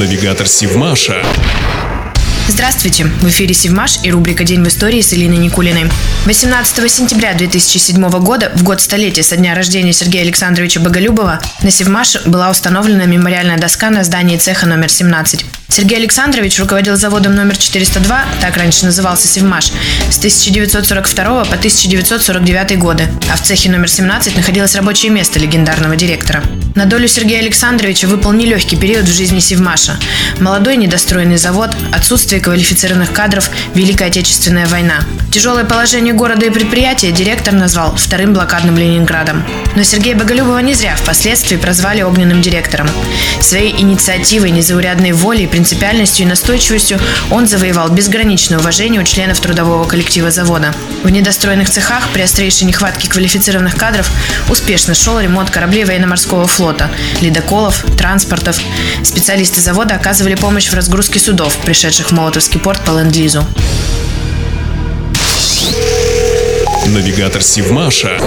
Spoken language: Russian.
Навигатор Сивмаша. Здравствуйте! В эфире Севмаш и рубрика «День в истории» с Элиной Никулиной. 18 сентября 2007 года, в год столетия со дня рождения Сергея Александровича Боголюбова, на Севмаше была установлена мемориальная доска на здании цеха номер 17. Сергей Александрович руководил заводом номер 402, так раньше назывался Севмаш, с 1942 по 1949 годы, а в цехе номер 17 находилось рабочее место легендарного директора. На долю Сергея Александровича выпал нелегкий период в жизни Севмаша. Молодой недостроенный завод, отсутствие квалифицированных кадров, Великая Отечественная война. Тяжелое положение города и предприятия директор назвал вторым блокадным Ленинградом. Но Сергея Боголюбова не зря впоследствии прозвали огненным директором. Своей инициативой, незаурядной волей, принципиальностью и настойчивостью он завоевал безграничное уважение у членов трудового коллектива завода. В недостроенных цехах при острейшей нехватке квалифицированных кадров успешно шел ремонт кораблей военно-морского флота, ледоколов, транспортов. Специалисты завода оказывали помощь в разгрузке судов, пришедших в Молотовский порт по ленд-лизу. Навигатор Сивмаша.